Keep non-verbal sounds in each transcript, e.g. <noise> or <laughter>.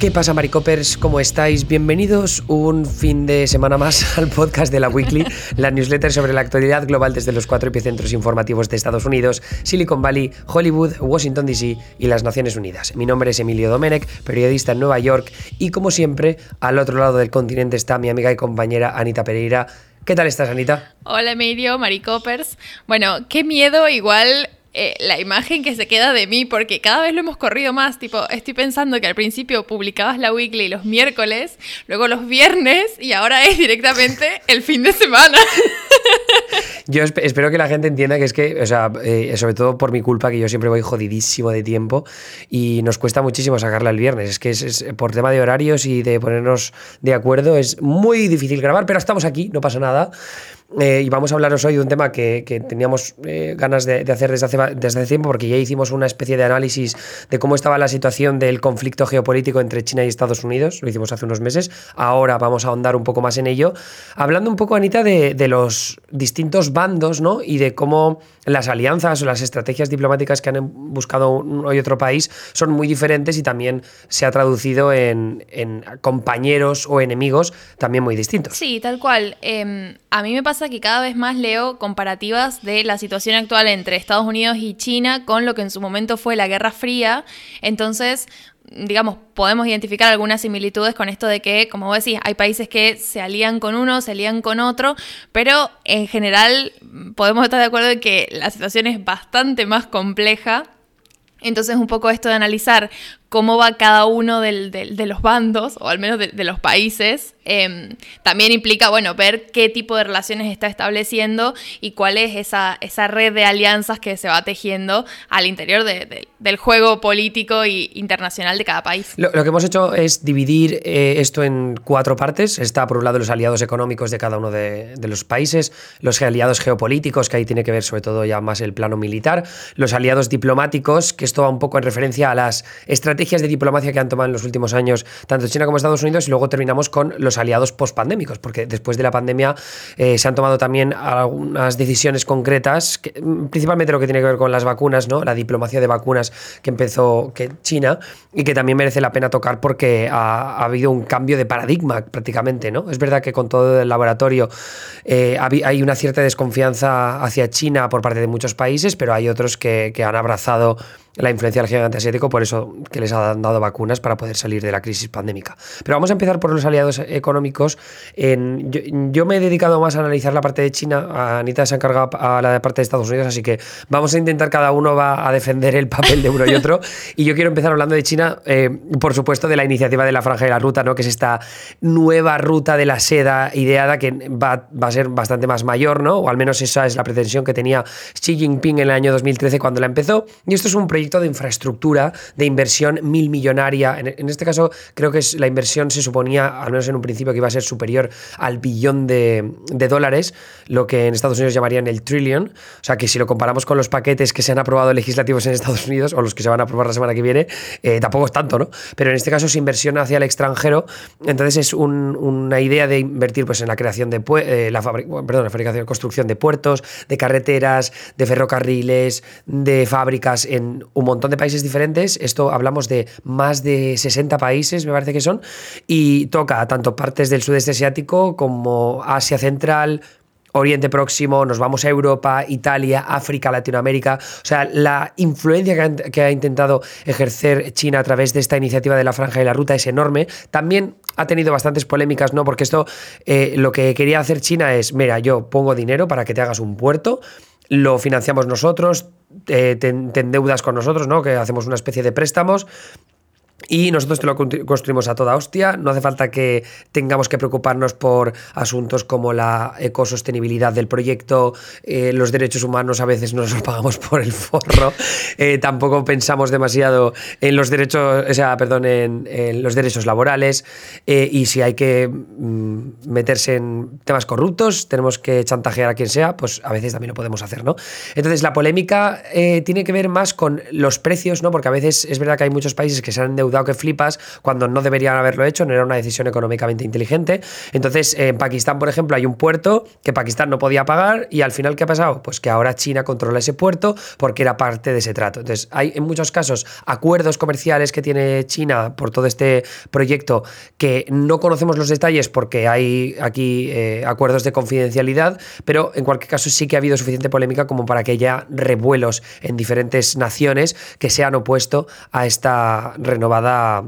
¿Qué pasa, Maricopers? ¿Cómo estáis? Bienvenidos un fin de semana más <laughs> al podcast de la Weekly, la newsletter sobre la actualidad global desde los cuatro epicentros informativos de Estados Unidos, Silicon Valley, Hollywood, Washington DC y las Naciones Unidas. Mi nombre es Emilio Domenech, periodista en Nueva York, y como siempre, al otro lado del continente está mi amiga y compañera Anita Pereira. ¿Qué tal estás, Anita? Hola, Emilio, Maricopers. Bueno, qué miedo, igual eh, la imagen que se queda de mí, porque cada vez lo hemos corrido más. Tipo, estoy pensando que al principio publicabas la weekly los miércoles, luego los viernes y ahora es directamente <laughs> el fin de semana. <laughs> Yo espero que la gente entienda que es que, o sea, eh, sobre todo por mi culpa, que yo siempre voy jodidísimo de tiempo y nos cuesta muchísimo sacarla el viernes. Es que es, por tema de horarios y de ponernos de acuerdo, es muy difícil grabar, pero estamos aquí, no pasa nada. Eh, y vamos a hablaros hoy de un tema que, teníamos eh, ganas de, hacer desde hace, desde hace tiempo, porque ya hicimos una especie de análisis de cómo estaba la situación del conflicto geopolítico entre China y Estados Unidos. Lo hicimos hace unos meses. Ahora vamos a ahondar un poco más en ello. Hablando un poco, Anita, de, de los distintos bandos ¿no? y de cómo las alianzas o las estrategias diplomáticas que han buscado uno otro país son muy diferentes y también se ha traducido en, compañeros o enemigos también muy distintos. Sí, tal cual. Em, a mí me pasa que cada vez más leo comparativas de la situación actual entre Estados Unidos y China con lo que en su momento fue la Guerra Fría. Entonces, digamos, podemos identificar algunas similitudes con esto de que, como vos decís, hay países que se alían con uno, se alían con otro, pero en general podemos estar de acuerdo en que la situación es bastante más compleja. Entonces, un poco esto de analizar cómo va cada uno de los bandos, o al menos de, los países, em, también implica, bueno, ver qué tipo de relaciones está estableciendo y cuál es esa, esa red de alianzas que se va tejiendo al interior del juego político e internacional de cada país. Lo, que hemos hecho es dividir eh, esto en cuatro partes. Está, por un lado, los aliados económicos de cada uno de, los países, los aliados geopolíticos, que ahí tiene que ver sobre todo ya más el plano militar, los aliados diplomáticos, que esto va un poco en referencia a las estrategias estrategias de diplomacia que han tomado en los últimos años tanto China como Estados Unidos y luego terminamos con los aliados post-pandémicos, porque después de la pandemia eh, se han tomado también algunas decisiones concretas, mm, principalmente lo que tiene que ver con las vacunas, ¿no? la diplomacia de vacunas que empezó China y que también merece la pena tocar porque ha, habido un cambio de paradigma prácticamente. ¿no? Es verdad que con todo el laboratorio eh, hay una cierta desconfianza hacia China por parte de muchos países, pero hay otros que han abrazado la influencia del gigante asiático, por eso que les han dado vacunas para poder salir de la crisis pandémica. Pero vamos a empezar por los aliados económicos. En, yo, me he dedicado más a analizar la parte de China, Anita se ha encargado a la parte de Estados Unidos, así que vamos a intentar, cada uno va a defender el papel de uno y otro. <laughs> y yo quiero empezar hablando de China, eh, por supuesto, de la iniciativa de la Franja de la Ruta, ¿no? que es esta nueva ruta de la seda ideada que va, va a ser bastante más mayor, ¿no? o al menos esa es la pretensión que tenía Xi Jinping en el año 2013 cuando la empezó. Y esto es un proyecto de infraestructura, de inversión mil millonaria. En, este caso, creo que es, la inversión se suponía, al menos en un principio, que iba a ser superior al billón de, dólares, lo que en Estados Unidos llamarían el trillion. O sea que si lo comparamos con los paquetes que se han aprobado legislativos en Estados Unidos o los que se van a aprobar la semana que viene, eh, tampoco es tanto, ¿no? Pero en este caso es inversión hacia el extranjero. Entonces es una idea de invertir pues, en la creación de eh, la, perdón, fabricación, construcción de puertos, de carreteras, de ferrocarriles, de fábricas en un montón de países diferentes. Esto hablamos de más de 60 países, me parece que son, y toca tanto partes del sudeste asiático como Asia Central, Oriente Próximo, nos vamos a Europa, Italia, África, Latinoamérica. O sea, la influencia que, ha intentado ejercer China a través de esta iniciativa de la Franja y la Ruta es enorme. También ha tenido bastantes polémicas, ¿no? Porque esto, eh, lo que quería hacer China es, mira, yo pongo dinero para que te hagas un puerto, lo financiamos nosotros, te, endeudas con nosotros, ¿no? Que hacemos una especie de préstamos y nosotros te lo construimos a toda hostia. No hace falta que tengamos que preocuparnos por asuntos como la ecosostenibilidad del proyecto, eh, los derechos humanos a veces nos los pagamos por el forro. Eh, tampoco pensamos demasiado en los derechos, o sea, perdón, en, los derechos laborales. Eh, y si hay que mm, meterse en temas corruptos, tenemos que chantajear a quien sea, pues a veces también lo podemos hacer, ¿no? Entonces la polémica tiene que ver más con los precios, ¿no? Porque a veces es verdad que hay muchos países que se han endeudado endeudado que flipas cuando no deberían haberlo hecho, no era una decisión económicamente inteligente. Entonces, en Pakistán, por ejemplo, hay un puerto que Pakistán no podía pagar y al final, ¿qué ha pasado? Pues que ahora China controla ese puerto porque era parte de ese trato. Entonces, hay en muchos casos acuerdos comerciales que tiene China por todo este proyecto que no conocemos los detalles porque hay aquí eh, acuerdos de confidencialidad, pero en cualquier caso sí que ha habido suficiente polémica como para que haya revuelos en diferentes naciones que se han opuesto a esta renovada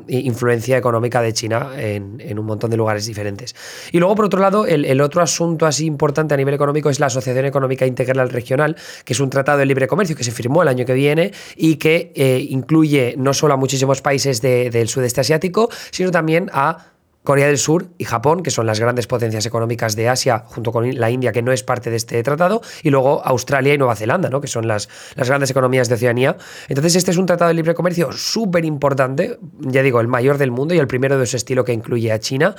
influencia económica de China en, un montón de lugares diferentes. Y luego, por otro lado, el, otro asunto así importante a nivel económico es la Asociación Económica Integral Regional, que es un tratado de libre comercio que se firmó el año que viene y que eh, incluye no solo a muchísimos países del sudeste asiático, sino también a Corea del Sur y Japón, que son las grandes potencias económicas de Asia, junto con la India, que no es parte de este tratado, y luego Australia y Nueva Zelanda, ¿no? que son las, las grandes economías de Oceanía. Entonces, este es un tratado de libre comercio súper importante, ya digo, el mayor del mundo y el primero de su estilo que incluye a China.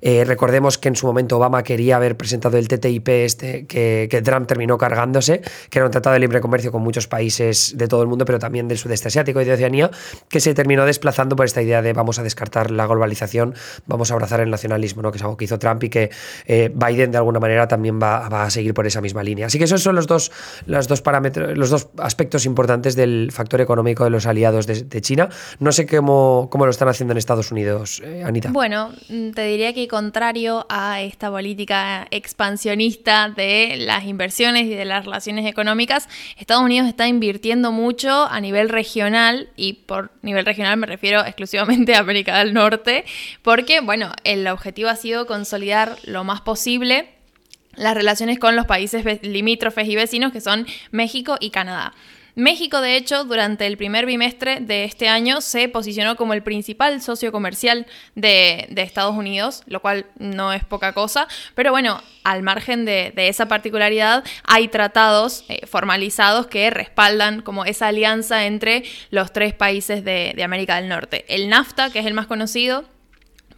Eh, recordemos que en su momento Obama quería haber presentado el TTIP este, que, que, Trump terminó cargándose, que era un tratado de libre comercio con muchos países de todo el mundo, pero también del sudeste asiático y de Oceanía, que se terminó desplazando por esta idea de vamos a descartar la globalización, vamos abrazar el nacionalismo, ¿no? que es algo que hizo Trump y que eh, Biden de alguna manera también va, a seguir por esa misma línea. Así que esos son los dos, los dos parámetros, los dos aspectos importantes del factor económico de los aliados de, China. No sé cómo, cómo, lo están haciendo en Estados Unidos, eh, Anita. Bueno, mm, te diría que contrario a esta política expansionista de las inversiones y de las relaciones económicas, Estados Unidos está invirtiendo mucho a nivel regional y por nivel regional me refiero exclusivamente a América del Norte, porque, bueno, bueno, el objetivo ha sido consolidar lo más posible las relaciones con los países limítrofes y vecinos que son México y Canadá. México, de hecho, durante el primer bimestre de este año se posicionó como el principal socio comercial de, Estados Unidos, lo cual no es poca cosa, pero bueno, al margen de, esa particularidad, hay tratados eh, formalizados que respaldan como esa alianza entre los tres países de América del Norte. El NAFTA, que es el más conocido,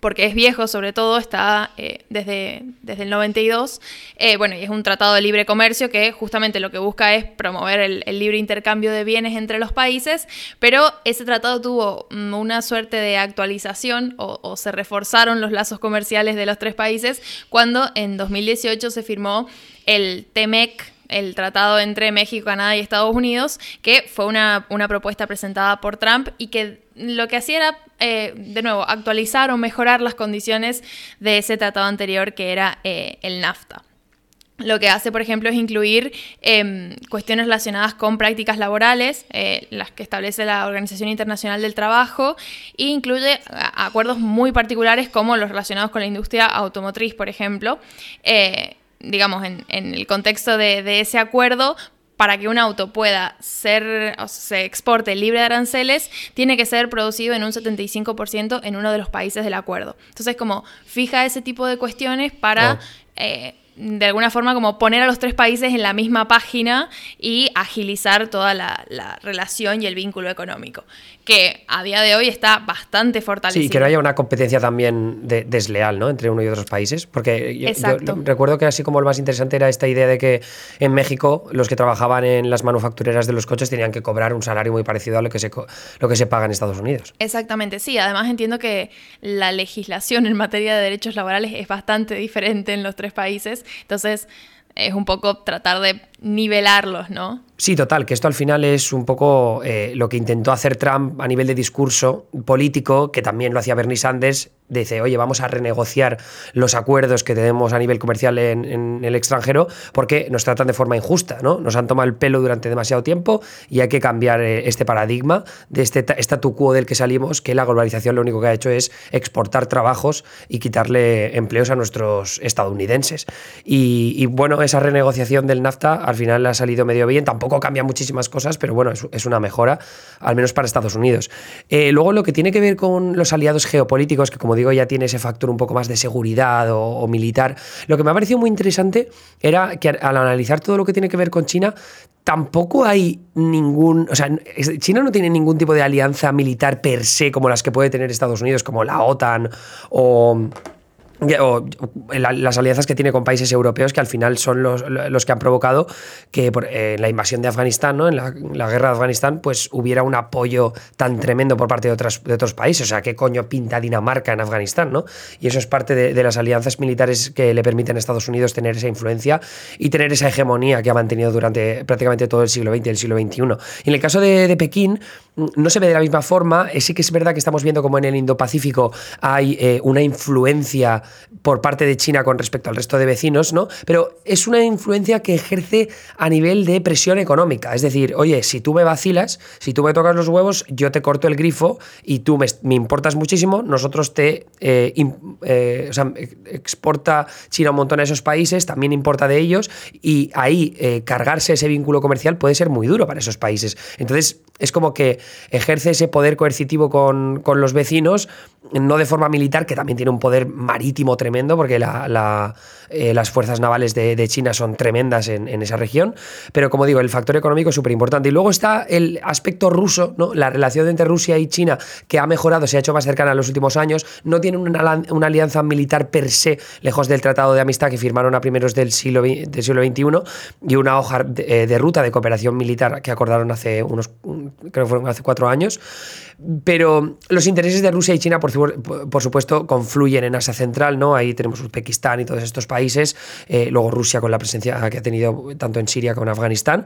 porque es viejo sobre todo, está eh, desde, desde el 92, eh, bueno, y es un tratado de libre comercio que justamente lo que busca es promover el, libre intercambio de bienes entre los países, pero ese tratado tuvo mm, una suerte de actualización o, o se reforzaron los lazos comerciales de los tres países cuando en 2018 se firmó el TEMEC, el tratado entre México, Canadá y Estados Unidos, que fue una, propuesta presentada por Trump y que lo que hacía era, eh, de nuevo, actualizar o mejorar las condiciones de ese tratado anterior que era eh, el NAFTA. Lo que hace, por ejemplo, es incluir em, cuestiones relacionadas con prácticas laborales, eh, las que establece la Organización Internacional del Trabajo, e incluye acuerdos muy particulares como los relacionados con la industria automotriz, por ejemplo digamos, en, el contexto de, ese acuerdo, para que un auto pueda ser, o se exporte libre de aranceles, tiene que ser producido en un 75% en uno de los países del acuerdo. Entonces, como fija ese tipo de cuestiones para... Eh, de alguna forma como poner a los tres países en la misma página y agilizar toda la, la relación y el vínculo económico que a día de hoy está bastante fortalecido. Sí, que no haya una competencia también desleal ¿no? entre uno y otros países. Porque yo, recuerdo que así como lo más interesante era esta idea de que en México los que trabajaban en las manufactureras de los coches tenían que cobrar un salario muy parecido a lo que se, lo que se paga en Estados Unidos. Exactamente, sí. Además entiendo que la legislación en materia de derechos laborales es bastante diferente en los tres países. Entonces es un poco tratar de nivelarlos, ¿no? Sí, total, que esto al final es un poco eh, lo que intentó hacer Trump a nivel de discurso político, que también lo hacía Bernie Sanders, dice, oye, vamos a renegociar los acuerdos que tenemos a nivel comercial en, el extranjero porque nos tratan de forma injusta, ¿no? Nos han tomado el pelo durante demasiado tiempo y hay que cambiar eh, este paradigma de este statu quo del que salimos, que la globalización lo único que ha hecho es exportar trabajos y quitarle empleos a nuestros estadounidenses. Y, y bueno, esa renegociación del NAFTA al final ha salido medio bien. Tampoco cambia muchísimas cosas, pero bueno, es, una mejora, al menos para Estados Unidos. Eh, luego, lo que tiene que ver con los aliados geopolíticos, que como digo, ya tiene ese factor un poco más de seguridad o, militar, lo que me ha parecido muy interesante era que al analizar todo lo que tiene que ver con China, tampoco hay ningún. O sea, China no tiene ningún tipo de alianza militar per se como las que puede tener Estados Unidos, como la OTAN o las alianzas que tiene con países europeos que al final son los, los que han provocado que eh, en la invasión de Afganistán, ¿no? en la, guerra de Afganistán, pues hubiera un apoyo tan tremendo por parte de, otras, de otros países. O sea, ¿qué coño pinta Dinamarca en Afganistán? ¿no? Y eso es parte de, las alianzas militares que le permiten a Estados Unidos tener esa influencia y tener esa hegemonía que ha mantenido durante prácticamente todo el siglo XX y el siglo XXI. Y en el caso de, Pekín, mm, no se ve de la misma forma. Sí que es verdad que estamos viendo como en el Indo-Pacífico hay eh, una influencia por parte de China con respecto al resto de vecinos, ¿no? Pero es una influencia que ejerce a nivel de presión económica. Es decir, oye, si tú me vacilas, si tú me tocas los huevos, yo te corto el grifo y tú me, importas muchísimo, nosotros te eh, eh, o sea, exporta China un montón a esos países, también importa de ellos, y ahí eh, cargarse ese vínculo comercial puede ser muy duro para esos países. Entonces, es como que ejerce ese poder coercitivo con, con los vecinos no de forma militar, que también tiene un poder marítimo tremendo, porque eh, las fuerzas navales de, China son tremendas en, esa región, pero como digo, el factor económico es súper importante. Y luego está el aspecto ruso, ¿no? la relación entre Rusia y China, que ha mejorado, se ha hecho más cercana en los últimos años, no tienen una, alianza militar per se, lejos del Tratado de Amistad que firmaron a primeros del siglo, del siglo XXI, y una hoja de, de ruta de cooperación militar que acordaron hace unos, creo fueron hace cuatro años. Pero los intereses de Rusia y China, por, supuesto, confluyen en Asia Central, ¿no? Ahí tenemos Uzbekistán y todos estos países, eh, luego Rusia con la presencia que ha tenido tanto en Siria como en Afganistán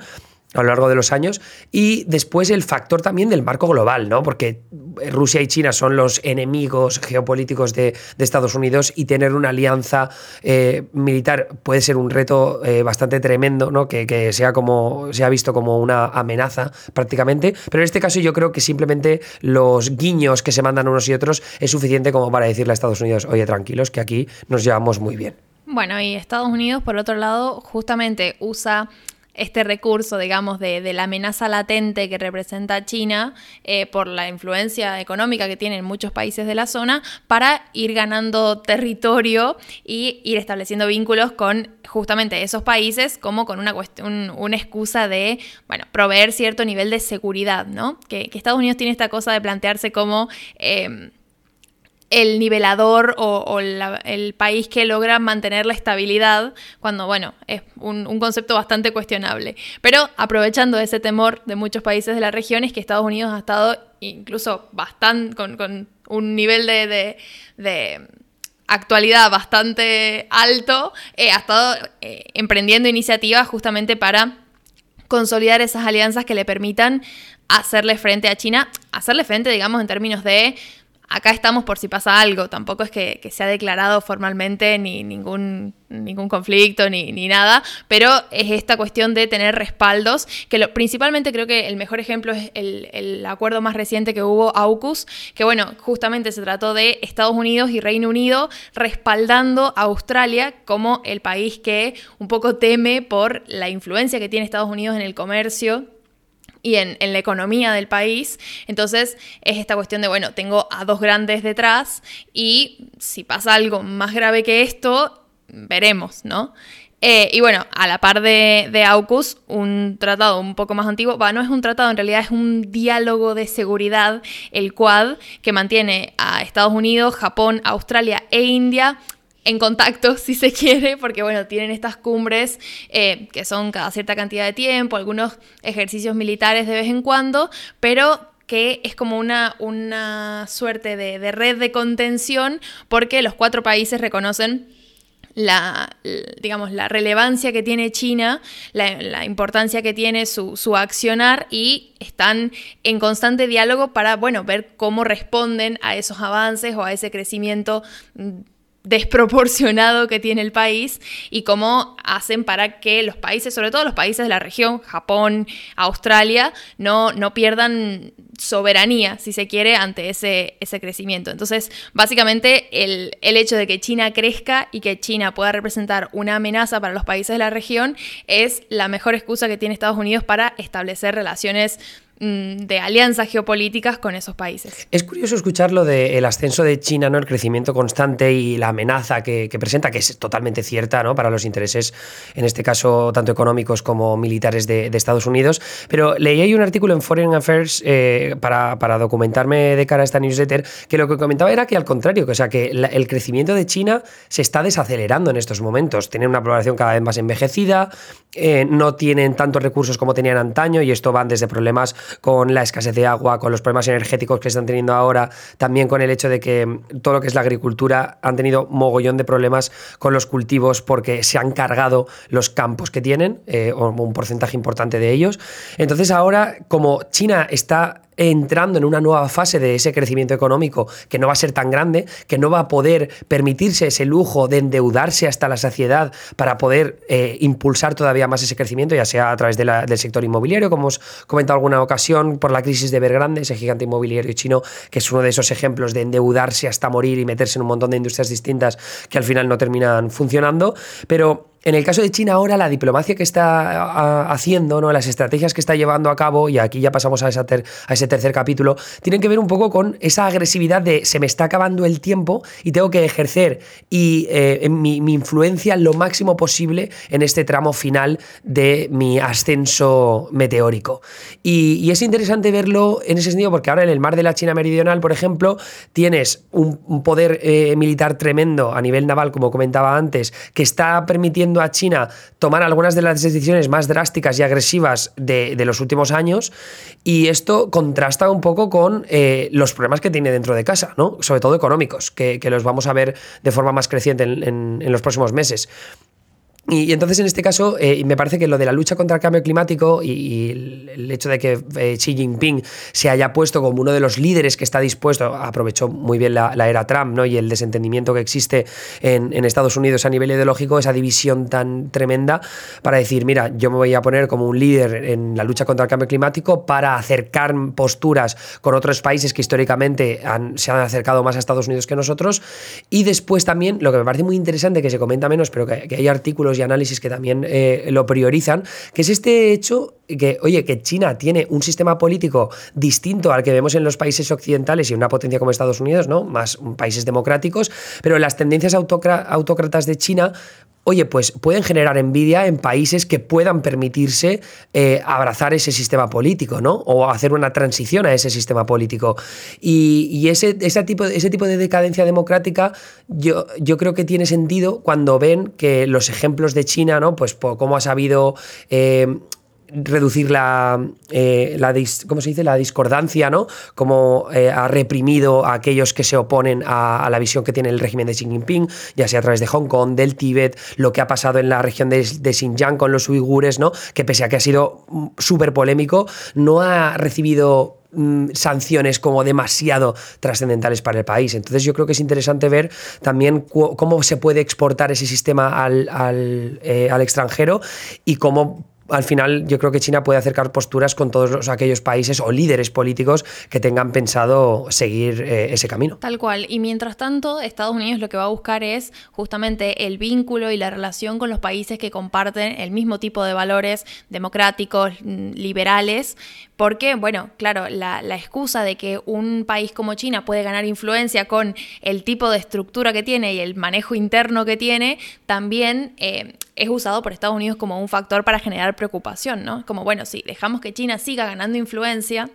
a lo largo de los años. Y después el factor también del marco global, ¿no? Porque Rusia y China son los enemigos geopolíticos de, Estados Unidos y tener una alianza eh, militar puede ser un reto eh, bastante tremendo, ¿no? Que, sea como, se ha visto como una amenaza prácticamente. Pero en este caso yo creo que simplemente los guiños que se mandan unos y otros es suficiente como para decirle a Estados Unidos, oye, tranquilos, que aquí nos llevamos muy bien. Bueno, y Estados Unidos, por otro lado, justamente usa este recurso, digamos, de, la amenaza latente que representa China eh, por la influencia económica que tienen muchos países de la zona para ir ganando territorio y ir estableciendo vínculos con justamente esos países como con una, cuestión, una excusa de, bueno, proveer cierto nivel de seguridad, ¿no? Que, Estados Unidos tiene esta cosa de plantearse como... Eh, el nivelador o, el país que logra mantener la estabilidad, cuando, bueno, es un, concepto bastante cuestionable. Pero aprovechando ese temor de muchos países de la región, es que Estados Unidos ha estado incluso bastante con, un nivel de, actualidad bastante alto, eh, ha estado eh, emprendiendo iniciativas justamente para consolidar esas alianzas que le permitan hacerle frente a China, hacerle frente, digamos, en términos de acá estamos por si pasa algo, tampoco es que, se ha declarado formalmente ni ningún, ningún conflicto ni, nada, pero es esta cuestión de tener respaldos, que principalmente creo que el mejor ejemplo es el, acuerdo más reciente que hubo, AUKUS, que bueno, justamente se trató de Estados Unidos y Reino Unido respaldando a Australia como el país que un poco teme por la influencia que tiene Estados Unidos en el comercio y en, la economía del país. Entonces es esta cuestión de, bueno, tengo a dos grandes detrás y si pasa algo más grave que esto, veremos, ¿no? Eh, y bueno, a la par de, de, AUKUS, un tratado un poco más antiguo, va, no es un tratado, en realidad es un diálogo de seguridad, el Quad, que mantiene a Estados Unidos, Japón, Australia e India en contacto, <laughs> si se quiere, porque bueno, tienen estas cumbres eh, que son cada cierta cantidad de tiempo, algunos ejercicios militares de vez en cuando, pero que es como una, una suerte de, red de contención porque los cuatro países reconocen la, digamos, la relevancia que tiene China, la, importancia que tiene su, su, accionar y están en constante diálogo para, bueno, ver cómo responden a esos avances o a ese crecimiento desproporcionado que tiene el país y cómo hacen para que los países, sobre todo los países de la región, Japón, Australia, no, no pierdan soberanía, si se quiere, ante ese, ese crecimiento. Entonces, básicamente, el, el hecho de que China crezca y que China pueda representar una amenaza para los países de la región es la mejor excusa que tiene Estados Unidos para establecer relaciones de alianzas geopolíticas con esos países. Es curioso escuchar lo del ascenso de China, ¿no? el crecimiento constante y la amenaza que, presenta, que es totalmente cierta ¿no? para los intereses, en este caso, tanto económicos como militares de, Estados Unidos. Pero leí ahí un artículo en Foreign Affairs eh, para, para, documentarme de cara a esta newsletter, que lo que comentaba era que al contrario, que, o sea, que el crecimiento de China se está desacelerando en estos momentos. Tienen una población cada vez más envejecida, eh, no tienen tantos recursos como tenían antaño y esto van desde problemas con la escasez de agua, con los problemas energéticos que están teniendo ahora, también con el hecho de que todo lo que es la agricultura han tenido mogollón de problemas con los cultivos porque se han cargado los campos que tienen, eh, o un porcentaje importante de ellos. Entonces ahora, como China está entrando en una nueva fase de ese crecimiento económico que no va a ser tan grande, que no va a poder permitirse ese lujo de endeudarse hasta la saciedad para poder eh, impulsar todavía más ese crecimiento, ya sea a través del sector inmobiliario, como hemos comentado alguna ocasión, por la crisis de Evergrande, ese gigante inmobiliario chino, que es uno de esos ejemplos de endeudarse hasta morir y meterse en un montón de industrias distintas que al final no terminan funcionando, pero en el caso de China ahora, la diplomacia que está haciendo, ¿no? las estrategias que está llevando a cabo, y aquí ya pasamos a, ese tercer capítulo, tienen que ver un poco con esa agresividad de se me está acabando el tiempo y tengo que ejercer y, eh, mi, influencia lo máximo posible en este tramo final de mi ascenso meteórico. Y, es interesante verlo en ese sentido porque ahora en el mar de la China Meridional, por ejemplo, tienes un, poder eh, militar tremendo a nivel naval, como comentaba antes, que está permitiendo a China tomar algunas de las decisiones más drásticas y agresivas de, los últimos años y esto contrasta un poco con eh, los problemas que tiene dentro de casa, ¿no? sobre todo económicos, que, los vamos a ver de forma más creciente en los próximos meses. Y, entonces, en este caso, eh, me parece que lo de la lucha contra el cambio climático y, el hecho de que eh, Xi Jinping se haya puesto como uno de los líderes que está dispuesto, aprovechó muy bien la, era Trump ¿no? y el desentendimiento que existe en, Estados Unidos a nivel ideológico, esa división tan tremenda, para decir, mira, yo me voy a poner como un líder en la lucha contra el cambio climático para acercar posturas con otros países que históricamente se han acercado más a Estados Unidos que nosotros. Y después también, lo que me parece muy interesante, que se comenta menos, pero que hay artículos y análisis que también eh, lo priorizan, que es este hecho que, oye, que China tiene un sistema político distinto al que vemos en los países occidentales y una potencia como Estados Unidos, ¿no? Más países democráticos, pero las tendencias autócratas de China oye, pues pueden generar envidia en países que puedan permitirse eh, abrazar ese sistema político, ¿no? O hacer una transición a ese sistema político. Y, ese, tipo, de decadencia democrática yo, creo que tiene sentido cuando ven que los ejemplos de China, ¿no? Pues cómo ha sabido... Eh, reducir la, eh, ¿cómo se dice? la discordancia, ¿no? Como eh, ha reprimido a aquellos que se oponen a, la visión que tiene el régimen de Xi Jinping, ya sea a través de Hong Kong, del Tíbet, lo que ha pasado en la región de, Xinjiang con los uigures, ¿no? Que pese a que ha sido mm, súper polémico, no ha recibido mm, sanciones como demasiado trascendentales para el país. Entonces yo creo que es interesante ver también cómo se puede exportar ese sistema al, al, eh, al extranjero y cómo al final yo creo que China puede acercar posturas con todos aquellos países o líderes políticos que tengan pensado seguir eh, ese camino. Tal cual. Y mientras tanto, Estados Unidos lo que va a buscar es justamente el vínculo y la relación con los países que comparten el mismo tipo de valores democráticos, mm, liberales, porque, bueno, claro, la, excusa de que un país como China puede ganar influencia con el tipo de estructura que tiene y el manejo interno que tiene, también eh, es usado por Estados Unidos como un factor para generar preocupación, ¿no? Como, bueno, si dejamos que China siga ganando influencia,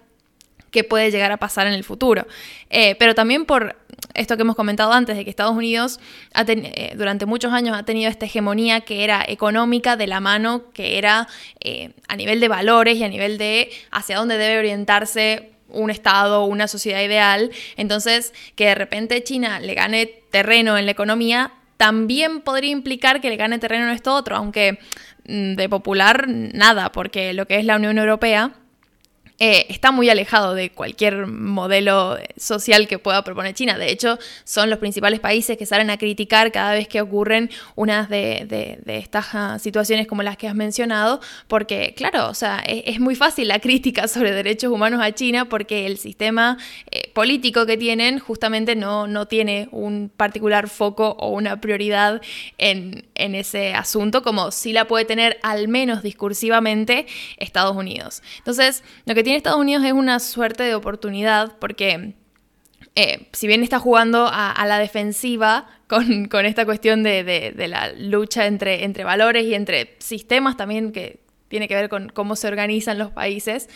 ¿qué puede llegar a pasar en el futuro? Eh, pero también por esto que hemos comentado antes, de que Estados Unidos eh, durante muchos años ha tenido esta hegemonía que era económica de la mano, que era eh, a nivel de valores y a nivel de hacia dónde debe orientarse un Estado, una sociedad ideal. Entonces, que de repente China le gane terreno en la economía también podría implicar que le gane terreno en esto otro, aunque mm, de popular nada, porque lo que es la Unión Europea eh, está muy alejado de cualquier modelo social que pueda proponer China. De hecho, son los principales países que salen a criticar cada vez que ocurren unas de, estas ah, situaciones como las que has mencionado, porque, claro, o sea, es, muy fácil la crítica <laughs> sobre derechos humanos a China porque el sistema eh, político que tienen justamente no, no tiene un particular foco o una prioridad en, en ese asunto, como sí la puede tener al menos discursivamente Estados Unidos. Entonces, lo que tiene Estados Unidos es una suerte de oportunidad porque eh, si bien está jugando a, la defensiva con, esta cuestión de, la lucha entre, valores y entre sistemas también que tiene que ver con cómo se organizan los países,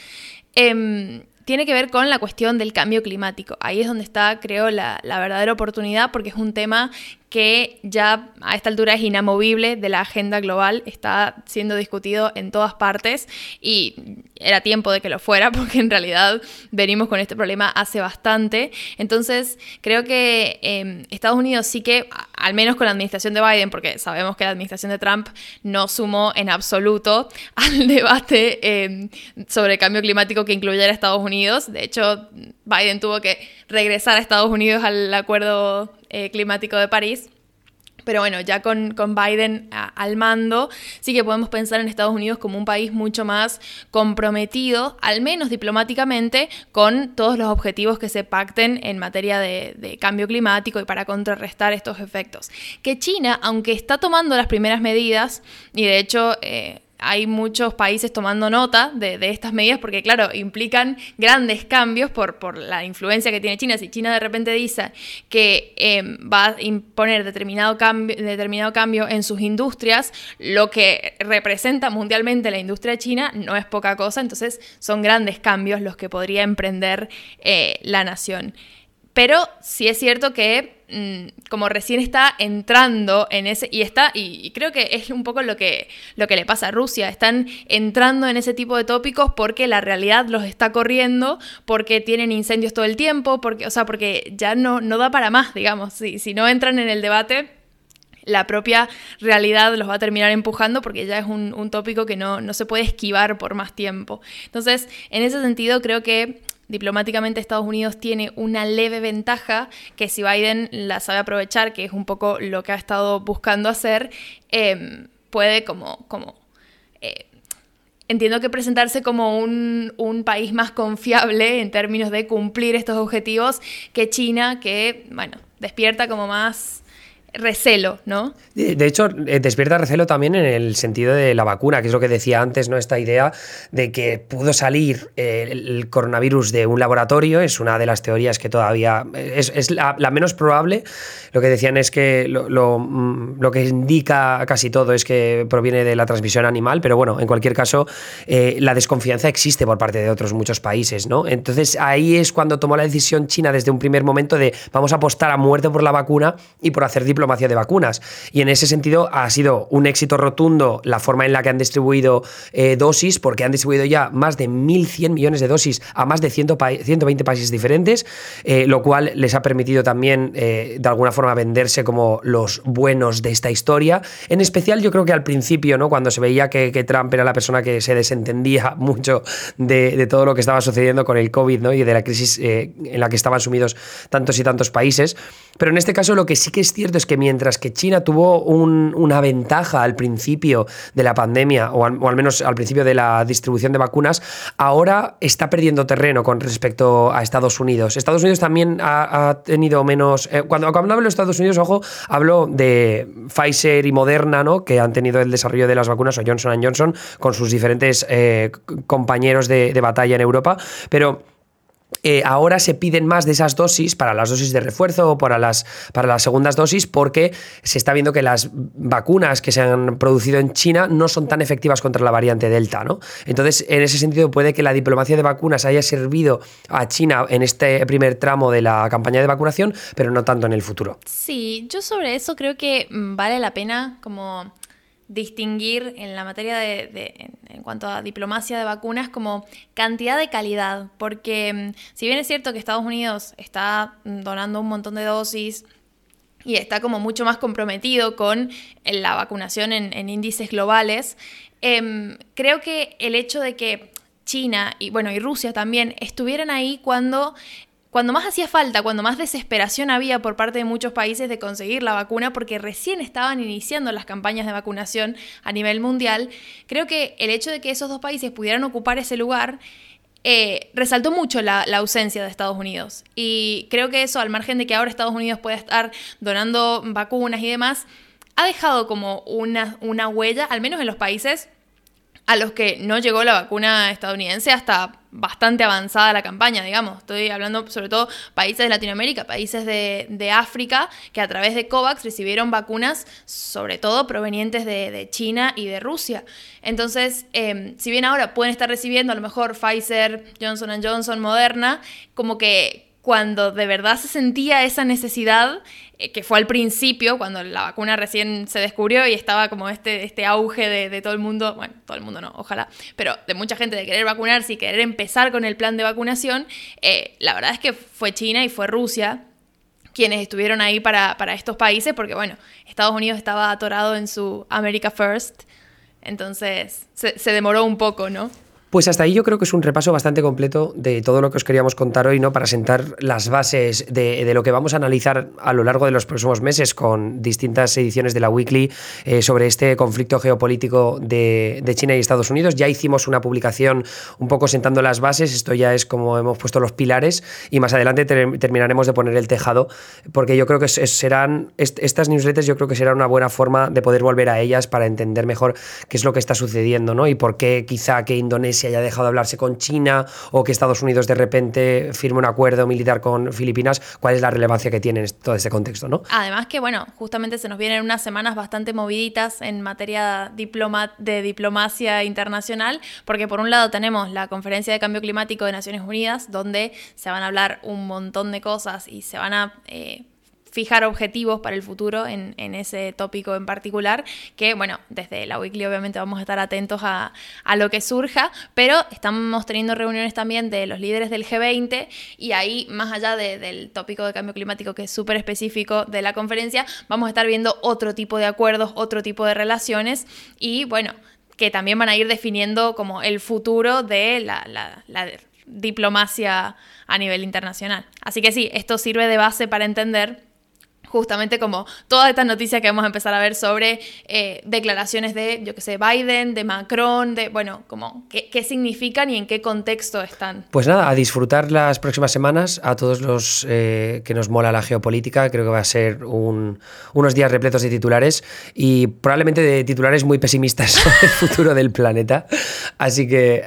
em, tiene que ver con la cuestión del cambio climático. Ahí es donde está, creo, la, la verdadera oportunidad porque es un tema que ya a esta altura es inamovible de la agenda global, está siendo discutido en todas partes y era tiempo de que lo fuera <laughs> porque en realidad venimos con este problema hace bastante. Entonces creo que em, Estados Unidos sí que, al menos con la administración de Biden, porque sabemos que la administración de Trump no sumó en absoluto <laughs> al debate em, sobre el cambio climático que incluyera Estados Unidos. De hecho, Biden tuvo que regresar a Estados Unidos al acuerdo eh, climático de París. Pero bueno, ya con, Biden al mando, sí que podemos pensar en Estados Unidos como un país mucho más comprometido, al menos diplomáticamente, con todos los objetivos que se pacten en materia de, cambio climático y para contrarrestar estos efectos. Que China, aunque está tomando las primeras medidas, y de hecho... Eh, hay muchos países tomando nota de, estas medidas porque, claro, implican grandes cambios por, la influencia que tiene China. Si China de repente dice que em, va a imponer determinado cambio, determinado cambio en sus industrias, lo que representa mundialmente la industria china no es poca cosa, entonces son grandes cambios los que podría emprender eh, la nación. Pero sí es cierto que como recién está entrando en ese, y está, y, creo que es un poco lo que, lo que le pasa a Rusia, están entrando en ese tipo de tópicos porque la realidad los está corriendo, porque tienen incendios todo el tiempo, porque, o sea, porque ya no, no da para más, digamos, si, si no entran en el debate la propia realidad los va a terminar empujando porque ya es un, un tópico que no, no, se puede esquivar por más tiempo. Entonces, en ese sentido, creo que diplomáticamente Estados Unidos tiene una leve ventaja que si Biden la sabe aprovechar, que es un poco lo que ha estado buscando hacer, em, puede como, como eh, entiendo que presentarse como un, un, país más confiable en términos de cumplir estos objetivos que China, que, bueno, despierta como más recelo, ¿no? De hecho, eh, despierta recelo también en el sentido de la vacuna, que es lo que decía antes, ¿no? Esta idea de que pudo salir eh, el coronavirus de un laboratorio, es una de las teorías que todavía es, la, menos probable. Lo que decían es que lo, mm, lo, que indica casi todo es que proviene de la transmisión animal, pero bueno, en cualquier caso, eh, la desconfianza existe por parte de otros muchos países, ¿no? Entonces ahí es cuando tomó la decisión China desde un primer momento de vamos a apostar a muerte por la vacuna y por hacer diplomacia diplomacia de vacunas. Y en ese sentido ha sido un éxito rotundo la forma en la que han distribuido eh, dosis, porque han distribuido ya más de 1.100 millones de dosis a más de 120 países diferentes, eh, lo cual les ha permitido también eh, de alguna forma venderse como los buenos de esta historia. En especial yo creo que al principio, ¿no? cuando se veía que, Trump era la persona que se desentendía <laughs> mucho de, todo lo que estaba sucediendo con el COVID ¿no? y de la crisis en la que estaban sumidos tantos y tantos países. Pero en este caso lo que sí que es cierto es que que mientras que China tuvo una ventaja al principio de la pandemia, o al, menos al principio de la distribución de vacunas, ahora está perdiendo terreno con respecto a Estados Unidos. Estados Unidos también ha, tenido menos... Eh, cuando, cuando hablo de Estados Unidos, ojo, hablo de Pfizer y Moderna, ¿no? que han tenido el desarrollo de las vacunas, o Johnson Johnson, con sus diferentes eh, compañeros de, de batalla en Europa, pero eh, ahora se piden más de esas dosis para las dosis de refuerzo o para las, para las segundas dosis porque se está viendo que las vacunas que se han producido en China no son tan efectivas contra la variante Delta. ¿no? Entonces, en ese sentido, puede que la diplomacia de vacunas haya servido a China en este primer tramo de la campaña de vacunación, pero no tanto en el futuro. Sí, yo sobre eso creo que mm, vale la pena como distinguir en la materia de, en cuanto a diplomacia de vacunas como cantidad de calidad, porque mm, si bien es cierto que Estados Unidos está mm, donando un montón de dosis y está como mucho más comprometido con eh, la vacunación en, índices globales, em, creo que el hecho de que China y bueno y Rusia también estuvieran ahí cuando cuando más hacía falta, cuando más desesperación había por parte de muchos países de conseguir la vacuna, porque recién estaban iniciando las campañas de vacunación a nivel mundial, creo que el hecho de que esos dos países pudieran ocupar ese lugar eh, resaltó mucho la, ausencia de Estados Unidos. Y creo que eso, al margen de que ahora Estados Unidos pueda estar donando vacunas y demás, ha dejado como una, una huella, al menos en los países a los que no llegó la vacuna estadounidense hasta bastante avanzada la campaña, digamos. Estoy hablando sobre todo países de Latinoamérica, países de, África, que a través de COVAX recibieron vacunas, sobre todo provenientes de, China y de Rusia. Entonces, em, si bien ahora pueden estar recibiendo a lo mejor Pfizer, Johnson Johnson, Moderna, como que cuando de verdad se sentía esa necesidad, que fue al principio, cuando la vacuna recién se descubrió y estaba como este, este auge de, todo el mundo, bueno, todo el mundo no, ojalá, pero de mucha gente de querer vacunarse y querer empezar con el plan de vacunación, eh, la verdad es que fue China y fue Rusia quienes estuvieron ahí para, estos países, porque bueno, Estados Unidos estaba atorado en su America First, entonces se, se demoró un poco, ¿no? Pues hasta ahí yo creo que es un repaso bastante completo de todo lo que os queríamos contar hoy, ¿no? Para sentar las bases de, lo que vamos a analizar a lo largo de los próximos meses con distintas ediciones de la Weekly eh, sobre este conflicto geopolítico de, China y Estados Unidos. Ya hicimos una publicación un poco sentando las bases, esto ya es como hemos puesto los pilares y más adelante terminaremos de poner el tejado, porque yo creo que serán, estas newsletters yo creo que será una buena forma de poder volver a ellas para entender mejor qué es lo que está sucediendo, ¿no? Y por qué quizá que Indonesia si haya dejado de hablarse con China o que Estados Unidos de repente firme un acuerdo militar con Filipinas, cuál es la relevancia que tiene en todo este contexto, ¿no? Además que, bueno, justamente se nos vienen unas semanas bastante moviditas en materia de diplomacia internacional, porque por un lado tenemos la Conferencia de Cambio Climático de Naciones Unidas, donde se van a hablar un montón de cosas y se van a... Eh, fijar objetivos para el futuro en, ese tópico en particular, que bueno, desde la Weekly obviamente vamos a estar atentos a, lo que surja, pero estamos teniendo reuniones también de los líderes del G20 y ahí, más allá del tópico de cambio climático que es súper específico de la conferencia, vamos a estar viendo otro tipo de acuerdos, otro tipo de relaciones y bueno, que también van a ir definiendo como el futuro de la, la diplomacia a nivel internacional. Así que sí, esto sirve de base para entender justamente como todas estas noticias que vamos a empezar a ver sobre eh, declaraciones de, yo que sé, Biden, de Macron, de, bueno, como qué, significan y en qué contexto están. Pues nada, a disfrutar las próximas semanas, a todos los eh, que nos mola la geopolítica, creo que va a ser unos días repletos de titulares y probablemente de titulares muy pesimistas <laughs> sobre el futuro del planeta. Así que,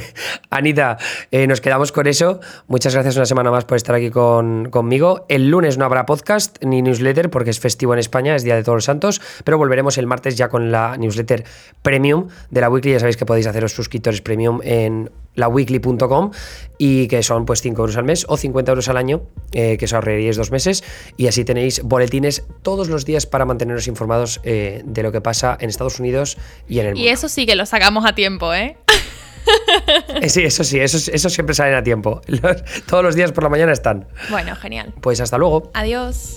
<laughs> Anita, eh, nos quedamos con eso. Muchas gracias una semana más por estar aquí con, conmigo. El lunes no habrá podcast ni newsletter porque es festivo en España, es Día de Todos los Santos, pero volveremos el martes ya con la newsletter premium de la Weekly. Ya sabéis que podéis haceros suscriptores premium en laweekly.com y que son pues 5 euros al mes o 50 euros al año, eh, que os ahorraríais dos meses y así tenéis boletines todos los días para manteneros informados eh, de lo que pasa en Estados Unidos y en el mundo. Y eso sí que lo sacamos a tiempo, ¿eh? <laughs> eh sí, eso sí, eso, eso siempre salen a tiempo. todos los días por la mañana están. Bueno, genial. Pues hasta luego. Adiós.